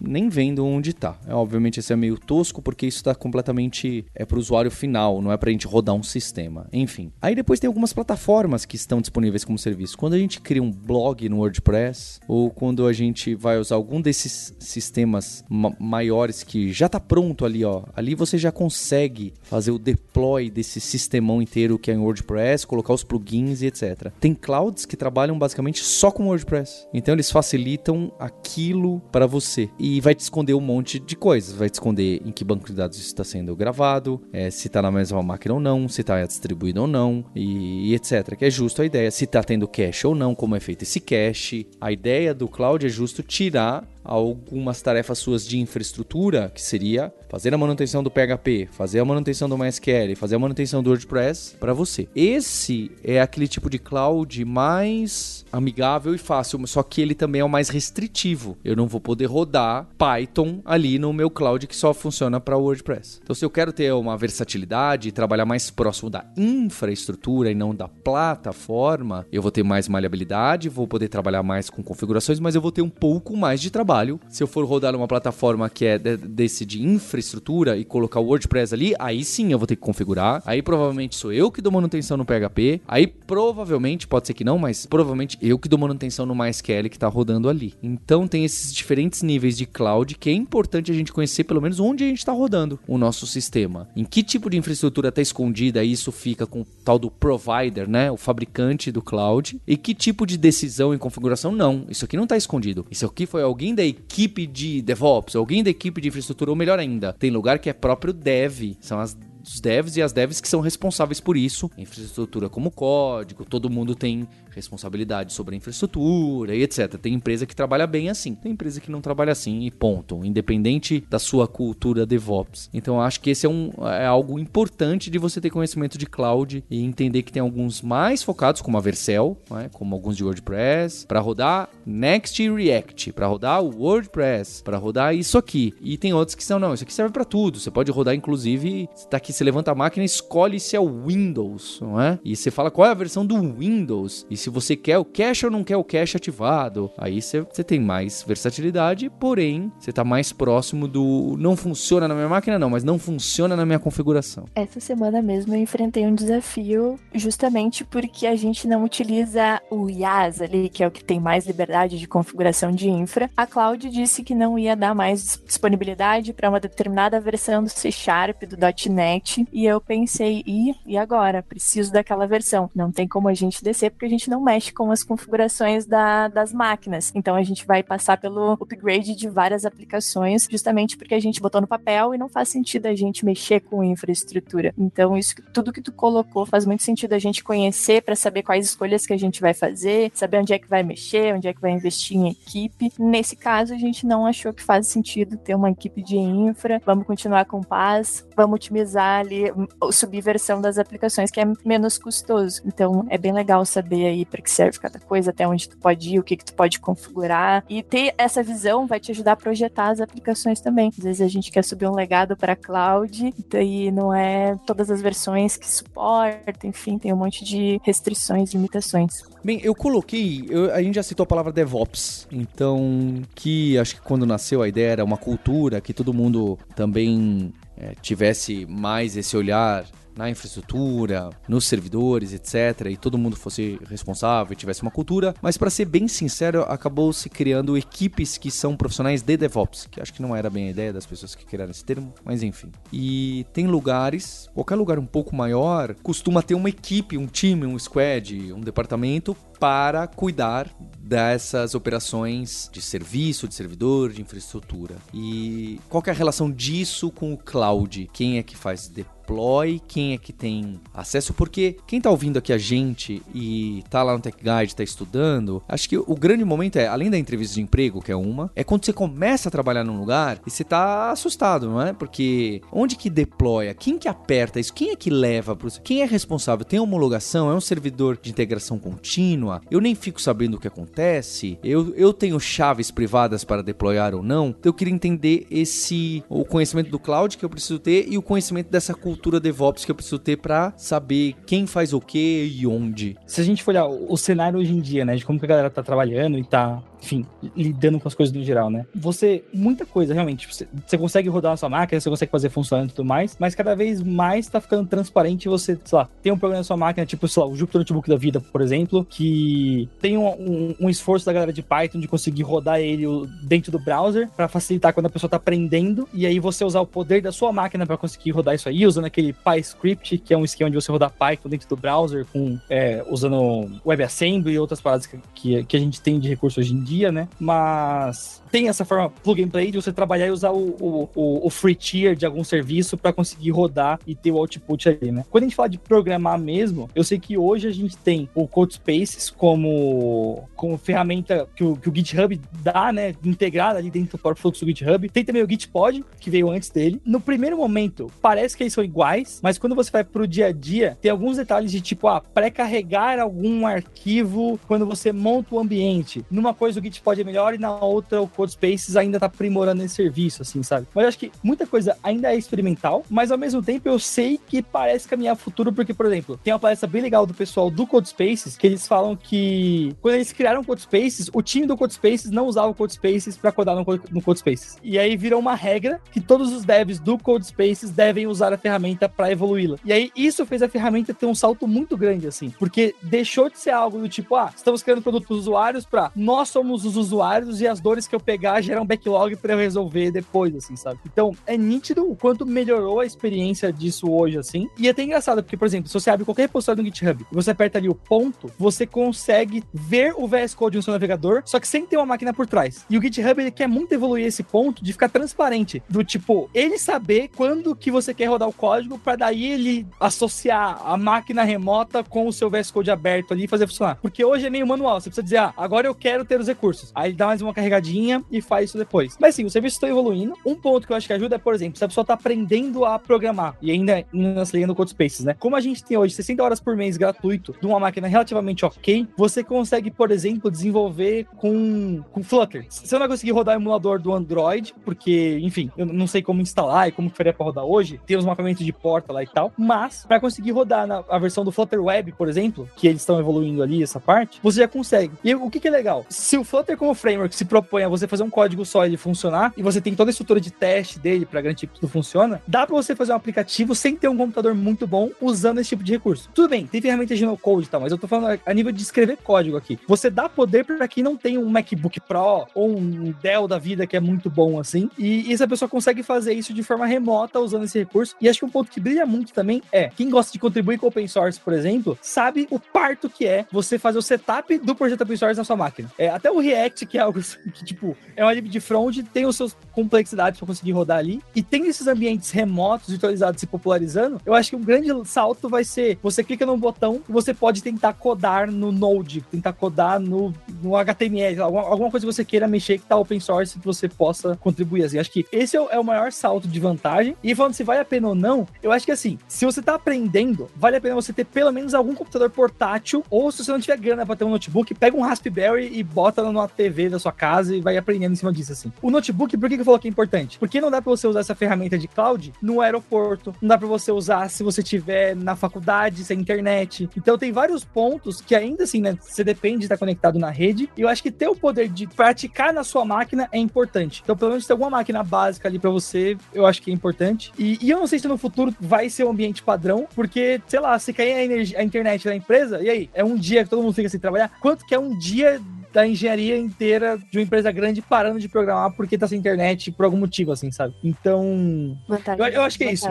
nem vendo onde está. É, obviamente esse é meio tosco porque isso está completamente é para o usuário final, não é para a gente rodar um sistema. Enfim. Aí depois tem algumas plataformas que estão disponíveis como serviço. Quando a gente cria um blog no WordPress ou quando a gente vai usar algum desses sistemas ma maiores que já está pronto ali, ó, ali você já consegue fazer o deploy desse sistemão inteiro que é em WordPress, colocar os plugins e etc. Tem clouds que trabalham basicamente só com WordPress. Então eles facilitam aquilo para você e vai te esconder um monte de coisas. Vai te esconder em que banco de dados está sendo gravado, é, se está na mesma máquina ou não, se está distribuído ou não e, e, etc. Que é justo a ideia. Se está tendo cache ou não, como é feito esse cache. A ideia do cloud é justo tirar algumas tarefas suas de infraestrutura, que seria fazer a manutenção do PHP, fazer a manutenção do MySQL, fazer a manutenção do WordPress para você. Esse é aquele tipo de cloud mais amigável e fácil, só que ele também é o mais restritivo. Eu não vou poder rodar Python ali no meu cloud que só funciona para WordPress. Então, se eu quero ter uma versatilidade e trabalhar mais próximo da infraestrutura e não da plataforma, eu vou ter mais maleabilidade, vou poder trabalhar mais com configurações, mas eu vou ter um pouco mais de trabalho trabalho. Se eu for rodar uma plataforma que é desse de infraestrutura e colocar o WordPress ali, aí sim eu vou ter que configurar. Aí provavelmente sou eu que dou manutenção no PHP. Aí provavelmente, pode ser que não, mas provavelmente eu que dou manutenção no MySQL que está rodando ali. Então tem esses diferentes níveis de cloud que é importante a gente conhecer pelo menos onde a gente está rodando o nosso sistema. Em que tipo de infraestrutura está escondida, isso fica com o tal do provider, né? O fabricante do cloud. E que tipo de decisão e configuração não. Isso aqui não está escondido. Isso aqui foi alguém da equipe de DevOps, alguém da equipe de infraestrutura, ou melhor ainda, tem lugar que é próprio dev, são as os devs e as devs que são responsáveis por isso, infraestrutura como código, todo mundo tem responsabilidade sobre a infraestrutura e etc. Tem empresa que trabalha bem assim, tem empresa que não trabalha assim e ponto, independente da sua cultura DevOps. Então acho que esse é, um, é algo importante de você ter conhecimento de cloud e entender que tem alguns mais focados, como a Vercel, né, como alguns de WordPress, para rodar Next e React, para rodar o WordPress, para rodar isso aqui. E tem outros que são, não, isso aqui serve para tudo. Você pode rodar, inclusive, você tá aqui, você levanta a máquina, escolhe se é o Windows, não é? E você fala qual é a versão do Windows. E se você quer o cache ou não quer o cache ativado. Aí você, você tem mais versatilidade, porém, você está mais próximo do não funciona na minha máquina, não, mas não funciona na minha configuração. Essa semana mesmo eu enfrentei um desafio justamente porque a gente não utiliza o IaaS ali, que é o que tem mais liberdade de configuração de infra. A Cloud disse que não ia dar mais disponibilidade para uma determinada versão do C Sharp, do .NET, e eu pensei, e, e agora? Preciso daquela versão. Não tem como a gente descer porque a gente não mexe com as configurações da, das máquinas. Então a gente vai passar pelo upgrade de várias aplicações, justamente porque a gente botou no papel e não faz sentido a gente mexer com infraestrutura. Então isso tudo que tu colocou faz muito sentido a gente conhecer para saber quais escolhas que a gente vai fazer, saber onde é que vai mexer, onde é que vai investir em equipe. Nesse caso a gente não achou que faz sentido ter uma equipe de infra. Vamos continuar com paz, vamos otimizar ali, subir versão das aplicações que é menos custoso. Então é bem legal saber aí para que serve cada coisa, até onde tu pode ir, o que, que tu pode configurar. E ter essa visão vai te ajudar a projetar as aplicações também. Às vezes a gente quer subir um legado para cloud, daí não é todas as versões que suporta, enfim, tem um monte de restrições, limitações. Bem, eu coloquei, eu, a gente já citou a palavra DevOps, então que acho que quando nasceu a ideia era uma cultura que todo mundo também é, tivesse mais esse olhar na infraestrutura, nos servidores, etc., e todo mundo fosse responsável e tivesse uma cultura. Mas, para ser bem sincero, acabou se criando equipes que são profissionais de DevOps, que acho que não era bem a ideia das pessoas que criaram esse termo, mas enfim. E tem lugares, qualquer lugar um pouco maior, costuma ter uma equipe, um time, um squad, um departamento para cuidar dessas operações de serviço, de servidor, de infraestrutura. E qual é a relação disso com o cloud? Quem é que faz deploy? Quem é que tem acesso? Porque quem está ouvindo aqui a gente e está lá no Tech Guide, está estudando, acho que o grande momento é, além da entrevista de emprego, que é uma, é quando você começa a trabalhar num lugar e você está assustado, não é? Porque onde que deploya? Quem que aperta isso? Quem é que leva para Quem é responsável? Tem homologação? É um servidor de integração contínua? Eu nem fico sabendo o que acontece eu, eu tenho chaves privadas para deployar ou não, eu queria entender esse o conhecimento do cloud que eu preciso ter e o conhecimento dessa cultura DevOps que eu preciso ter para saber quem faz o que e onde. Se a gente for olhar o cenário hoje em dia, né, de como que a galera tá trabalhando e tá enfim, lidando com as coisas no geral, né? Você, muita coisa, realmente, você, você consegue rodar na sua máquina, você consegue fazer funcionar e tudo mais, mas cada vez mais tá ficando transparente você, sei lá, tem um problema na sua máquina, tipo, sei lá, o Jupyter Notebook da vida, por exemplo, que tem um, um, um esforço da galera de Python de conseguir rodar ele dentro do browser para facilitar quando a pessoa tá aprendendo, e aí você usar o poder da sua máquina para conseguir rodar isso aí, usando aquele PyScript, que é um esquema de você rodar Python dentro do browser, com, é, usando WebAssembly e outras paradas que, que, que a gente tem de recurso hoje em dia dia, né? Mas tem essa forma plug and play de você trabalhar e usar o, o, o free tier de algum serviço para conseguir rodar e ter o output ali, né? Quando a gente fala de programar mesmo, eu sei que hoje a gente tem o Codespaces como, como ferramenta que o, que o GitHub dá, né? Integrada ali dentro do próprio fluxo do GitHub. Tem também o Gitpod, que veio antes dele. No primeiro momento, parece que eles são iguais, mas quando você vai pro dia a dia, tem alguns detalhes de tipo, ah, pré-carregar algum arquivo quando você monta o ambiente. Numa coisa o Gitpod é melhor e na outra o Codespaces ainda tá aprimorando esse serviço, assim, sabe? Mas eu acho que muita coisa ainda é experimental, mas ao mesmo tempo eu sei que parece caminhar futuro, porque, por exemplo, tem uma palestra bem legal do pessoal do Codespaces, que eles falam que quando eles criaram o Codespaces, o time do Codespaces não usava o Codespaces para codar no, no Codespaces. E aí virou uma regra que todos os devs do Codespaces devem usar a ferramenta para evoluí-la. E aí isso fez a ferramenta ter um salto muito grande, assim, porque deixou de ser algo do tipo, ah, estamos criando produto para usuários para nós somos os usuários e as dores que eu pegar geram um backlog para eu resolver depois, assim, sabe? Então, é nítido o quanto melhorou a experiência disso hoje, assim. E é até engraçado, porque, por exemplo, se você abre qualquer repositório no GitHub e você aperta ali o ponto, você consegue ver o VS Code no seu navegador, só que sem ter uma máquina por trás. E o GitHub, ele quer muito evoluir esse ponto de ficar transparente, do tipo, ele saber quando que você quer rodar o código para daí ele associar a máquina remota com o seu VS Code aberto ali e fazer funcionar. Porque hoje é meio manual, você precisa dizer, ah, agora eu quero ter os recursos. Aí ele dá mais uma carregadinha e faz isso depois. Mas sim, o serviço está evoluindo. Um ponto que eu acho que ajuda é, por exemplo, se a pessoa está aprendendo a programar e ainda nas no Code Spaces, né? Como a gente tem hoje 60 horas por mês gratuito de uma máquina relativamente ok, você consegue, por exemplo, desenvolver com, com Flutter. Você não vai conseguir rodar o emulador do Android, porque, enfim, eu não sei como instalar e como que faria para rodar hoje. Tem os mapeamentos de porta lá e tal. Mas, para conseguir rodar na a versão do Flutter Web, por exemplo, que eles estão evoluindo ali, essa parte, você já consegue. E o que, que é legal? Se o Flutter como framework se propõe a você fazer um código só e ele funcionar, e você tem toda a estrutura de teste dele para garantir que tudo funciona, dá para você fazer um aplicativo sem ter um computador muito bom usando esse tipo de recurso. Tudo bem, tem ferramentas de no-code e tal, mas eu tô falando a nível de escrever código aqui. Você dá poder para quem não tem um MacBook Pro ou um Dell da vida que é muito bom assim, e, essa pessoa consegue fazer isso de forma remota usando esse recurso. E acho que um ponto que brilha muito também é quem gosta de contribuir com open source, por exemplo, sabe o parto que é você fazer o setup do projeto open source na sua máquina. É, até o React, que é algo que, tipo, é uma lib de front, tem os seus complexidades para conseguir rodar ali. E tem esses ambientes remotos, virtualizados se popularizando. Eu acho que um grande salto vai ser: você clica num botão você pode tentar codar no Node, tentar codar no, no HTML, alguma, alguma coisa que você queira mexer que tá open source que você possa contribuir. Assim, acho que esse é o, é o maior salto de vantagem. E falando se vale a pena ou não, eu acho que assim, se você tá aprendendo, vale a pena você ter pelo menos algum computador portátil, ou se você não tiver grana para ter um notebook, pega um Raspberry e bota numa TV da sua casa e vai aprendendo em cima disso, assim. O notebook, por que eu falo que é importante? Porque não dá para você usar essa ferramenta de cloud no aeroporto, não dá para você usar se você tiver na faculdade, sem internet. Então tem vários pontos que ainda assim, né, você depende de estar conectado na rede, e eu acho que ter o poder de praticar na sua máquina é importante. Então, pelo menos ter alguma máquina básica ali para você, eu acho que é importante. E, e, eu não sei se no futuro vai ser um ambiente padrão, porque, sei lá, se cair a, a internet da empresa, e aí? É um dia que todo mundo fica sem trabalhar? Quanto que é um dia da engenharia inteira de uma empresa grande parando de programar porque tá sem internet por algum motivo, assim, sabe? Então. Eu, eu, acho que é isso. (laughs)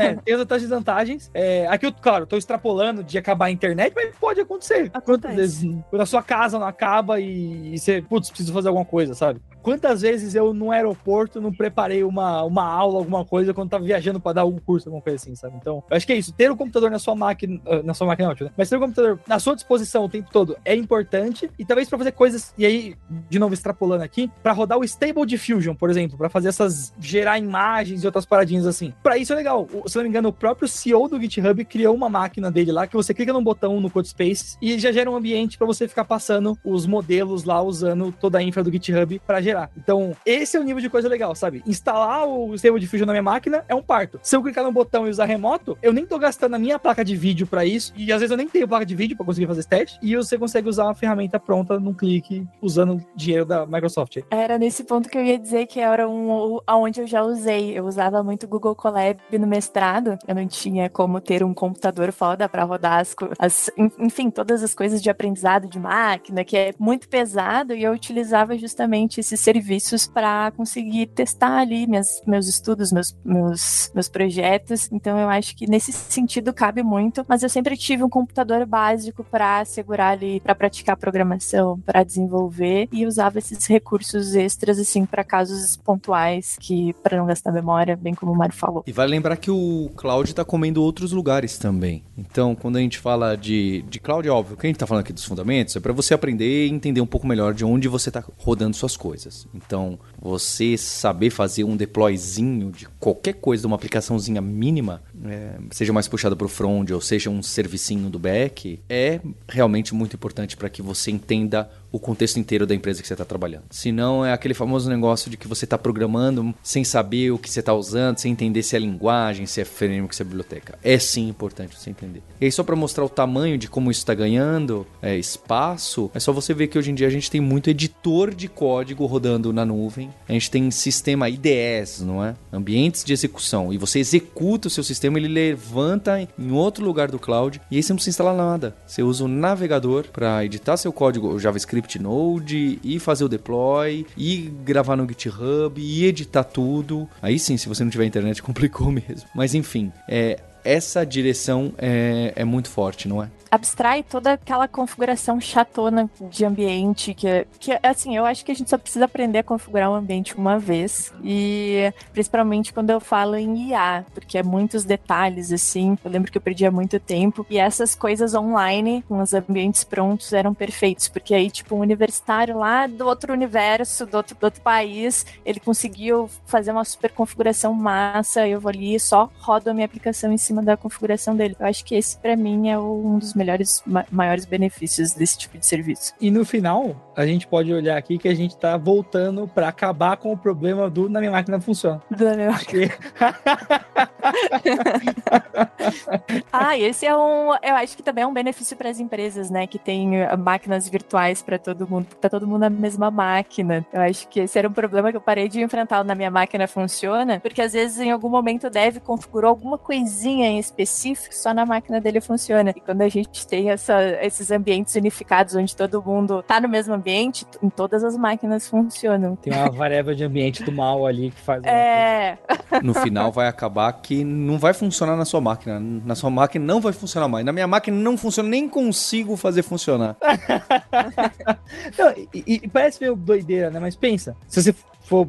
É, (laughs) tem as vantagens e desvantagens. É, aqui eu, claro, tô extrapolando de acabar a internet, mas pode acontecer. Quantas vezes? Quando a sua casa não acaba e, e você, putz, preciso fazer alguma coisa, sabe? Quantas vezes eu no aeroporto não preparei uma, uma aula, alguma coisa, quando tava viajando para dar algum curso, alguma coisa assim, sabe? Então, eu acho que é isso. Ter o computador na sua máquina, ah, na sua máquina, não, né? Mas ter o computador na sua disposição o tempo todo é importante. E talvez para fazer coisas, e aí, de novo, extrapolando aqui, para rodar o Stable Diffusion, por exemplo, para fazer essas, gerar imagens e outras paradinhas assim. Para isso é legal. Se não me engano, o próprio CEO do GitHub criou uma máquina dele lá que você clica num botão no Codespace e já gera um ambiente para você ficar passando os modelos lá usando toda a infra do GitHub para gerar gerar. Então, esse é o nível de coisa legal, sabe? Instalar o Stable Diffusion na minha máquina é um parto. Se eu clicar no botão e usar remoto, eu nem tô gastando a minha placa de vídeo para isso, e às vezes eu nem tenho placa de vídeo para conseguir fazer esse teste, e você consegue usar uma ferramenta pronta num clique, usando dinheiro da Microsoft. Era nesse ponto que eu ia dizer que era um aonde eu já usei. Eu usava muito Google Colab no mestrado. Eu não tinha como ter um computador foda para rodar as, as, enfim, todas as coisas de aprendizado de máquina, que é muito pesado, e eu utilizava justamente esses serviços para conseguir testar ali minhas, meus estudos, meus, meus, meus projetos. Então eu acho que nesse sentido cabe muito, mas eu sempre tive um computador básico para segurar ali, para praticar programação, para desenvolver e usava esses recursos extras assim para casos pontuais que para não gastar memória, bem como o Mário falou. E vale lembrar que o cloud está comendo outros lugares também. Então, quando a gente fala de, de cloud, é óbvio, que a gente está falando aqui dos fundamentos é para você aprender e entender um pouco melhor de onde você está rodando suas coisas. Então, você saber fazer um deployzinho de qualquer coisa, de uma aplicaçãozinha mínima, é, seja mais puxada para o front ou seja um servicinho do back, é realmente muito importante para que você entenda o contexto inteiro da empresa que você está trabalhando. Senão é aquele famoso negócio de que você está programando sem saber o que você está usando, sem entender se é linguagem, se é framework, se é biblioteca. É sim importante você entender. E aí só para mostrar o tamanho de como isso está ganhando é, espaço, é só você ver que hoje em dia a gente tem muito editor de código rodando na nuvem. A gente tem sistema IDS, não é? Ambientes de execução. E você executa o seu sistema, ele levanta em outro lugar do cloud e aí você não precisa instalar nada. Você usa o navegador para editar seu código, o JavaScript script node, e fazer o deploy, e gravar no GitHub, e editar tudo. Aí sim, se você não tiver internet, (laughs) complicou mesmo. Mas enfim, é, essa direção é, é muito forte, não é? abstrai toda aquela configuração chatona de ambiente que, que assim, eu acho que a gente só precisa aprender a configurar um ambiente uma vez. E principalmente quando eu falo em IA, porque é muitos detalhes assim. Eu lembro que eu perdia muito tempo. E essas coisas online com os ambientes prontos eram perfeitos, porque aí tipo um universitário lá do outro universo, do outro, do outro país, ele conseguiu fazer uma super configuração massa, eu vou ali e só rodo a minha aplicação em cima da configuração dele. Eu acho que esse para mim é um dos melhores, ma maiores benefícios desse tipo de serviço. E no final, a gente pode olhar aqui que a gente tá voltando para acabar com o problema do na minha máquina funciona. (laughs) Da minha máquina. (laughs) ah, esse é um, eu acho que também é um benefício para as empresas, né, que tem uh, máquinas virtuais para todo mundo, tá todo mundo na mesma máquina. Eu acho que esse era um problema que eu parei de enfrentar na minha máquina funciona, porque às vezes em algum momento o dev configurou alguma coisinha em específico, só na máquina dele funciona. E quando a gente gente tem essa, esses ambientes unificados onde todo mundo tá no mesmo ambiente, em todas as máquinas funcionam. Tem uma variável de ambiente do mal ali que faz. É. No final vai acabar que não vai funcionar na sua máquina. Na sua máquina não vai funcionar mais. Na minha máquina não funciona, nem consigo fazer funcionar. (laughs) não, e, e parece meio doideira, né? Mas pensa, se você for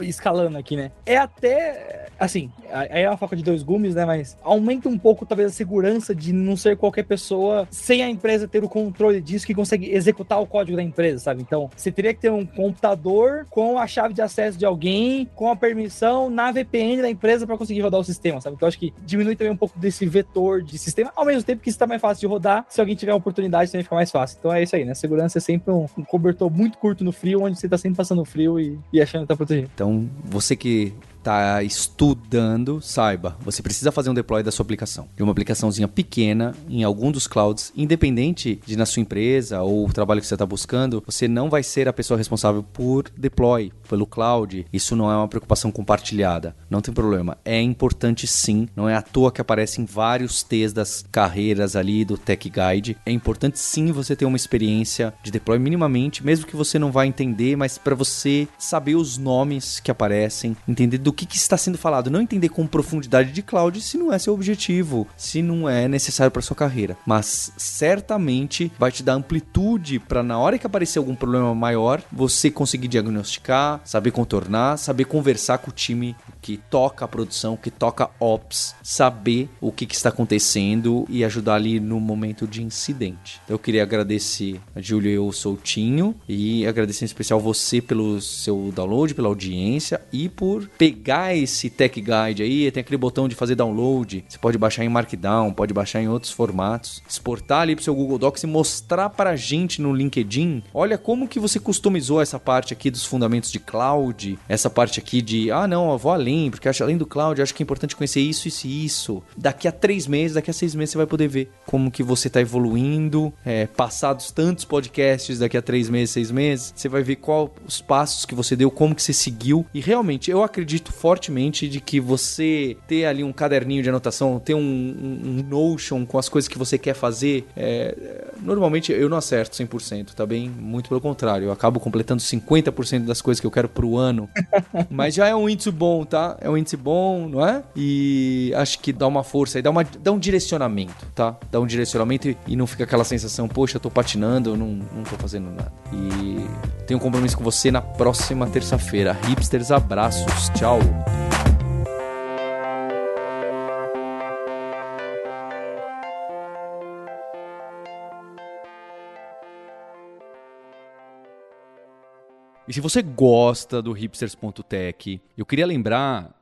escalando aqui, né? É até, assim, aí é uma faca de dois gumes, né? Mas aumenta um pouco, talvez, a segurança de não ser qualquer pessoa sem a empresa ter o controle disso que consegue executar o código da empresa, sabe? Então, você teria que ter um computador com a chave de acesso de alguém, com a permissão na VPN da empresa para conseguir rodar o sistema, sabe? Então, acho que diminui também um pouco desse vetor de sistema, ao mesmo tempo que isso tá mais fácil de rodar, se alguém tiver a oportunidade também fica mais fácil. Então, é isso aí, né? Segurança é sempre um, um cobertor muito curto no frio, onde você tá sempre passando frio e, e achando que tá protegido. Então, você que está estudando, saiba, você precisa fazer um deploy da sua aplicação. De uma aplicaçãozinha pequena em algum dos clouds, independente de na sua empresa ou o trabalho que você está buscando, você não vai ser a pessoa responsável por deploy pelo cloud. Isso não é uma preocupação compartilhada. Não tem problema. É importante sim. Não é à toa que aparece em vários T's das carreiras ali do Tech Guide. É importante sim você ter uma experiência de deploy minimamente, mesmo que você não vá entender, mas para você saber os nomes que aparecem, entender do do que, que, está sendo falado, não entender com profundidade de cloud se não é seu objetivo, se não é necessário para sua carreira. Mas certamente vai te dar amplitude para na hora que aparecer algum problema maior, você conseguir diagnosticar, saber contornar, saber conversar com o time que toca a produção, que toca ops, saber o que, que está acontecendo e ajudar ali no momento de incidente. Eu queria agradecer a Júlio e o Soutinho e agradecer em especial você pelo seu download, pela audiência e por pegar esse Tech Guide aí, tem aquele botão de fazer download, você pode baixar em Markdown, pode baixar em outros formatos, exportar ali pro seu Google Docs e mostrar pra gente no LinkedIn, olha como que você customizou essa parte aqui dos fundamentos de cloud, essa parte aqui de, ah não, eu vou além porque acho além do cloud, acho que é importante conhecer isso, isso e isso. Daqui a três meses, daqui a seis meses, você vai poder ver como que você está evoluindo. É, passados tantos podcasts, daqui a três meses, seis meses, você vai ver qual os passos que você deu, como que você seguiu. E realmente, eu acredito fortemente de que você ter ali um caderninho de anotação, ter um, um, um Notion com as coisas que você quer fazer, é, normalmente eu não acerto 100%, tá bem? Muito pelo contrário, eu acabo completando 50% das coisas que eu quero pro ano. (laughs) Mas já é um índice bom, tá? É um índice bom, não é? E acho que dá uma força aí, dá, uma, dá um direcionamento, tá? Dá um direcionamento e, e não fica aquela sensação, poxa, eu tô patinando, eu não, não tô fazendo nada. E tenho um compromisso com você na próxima terça-feira. Hipsters, abraços, tchau! E se você gosta do hipsters.tech, eu queria lembrar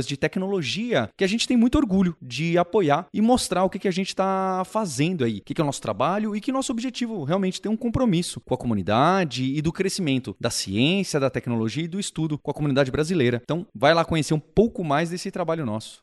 de tecnologia que a gente tem muito orgulho de apoiar e mostrar o que, que a gente está fazendo aí, o que, que é o nosso trabalho e que nosso objetivo realmente tem um compromisso com a comunidade e do crescimento da ciência, da tecnologia e do estudo com a comunidade brasileira. Então, vai lá conhecer um pouco mais desse trabalho nosso.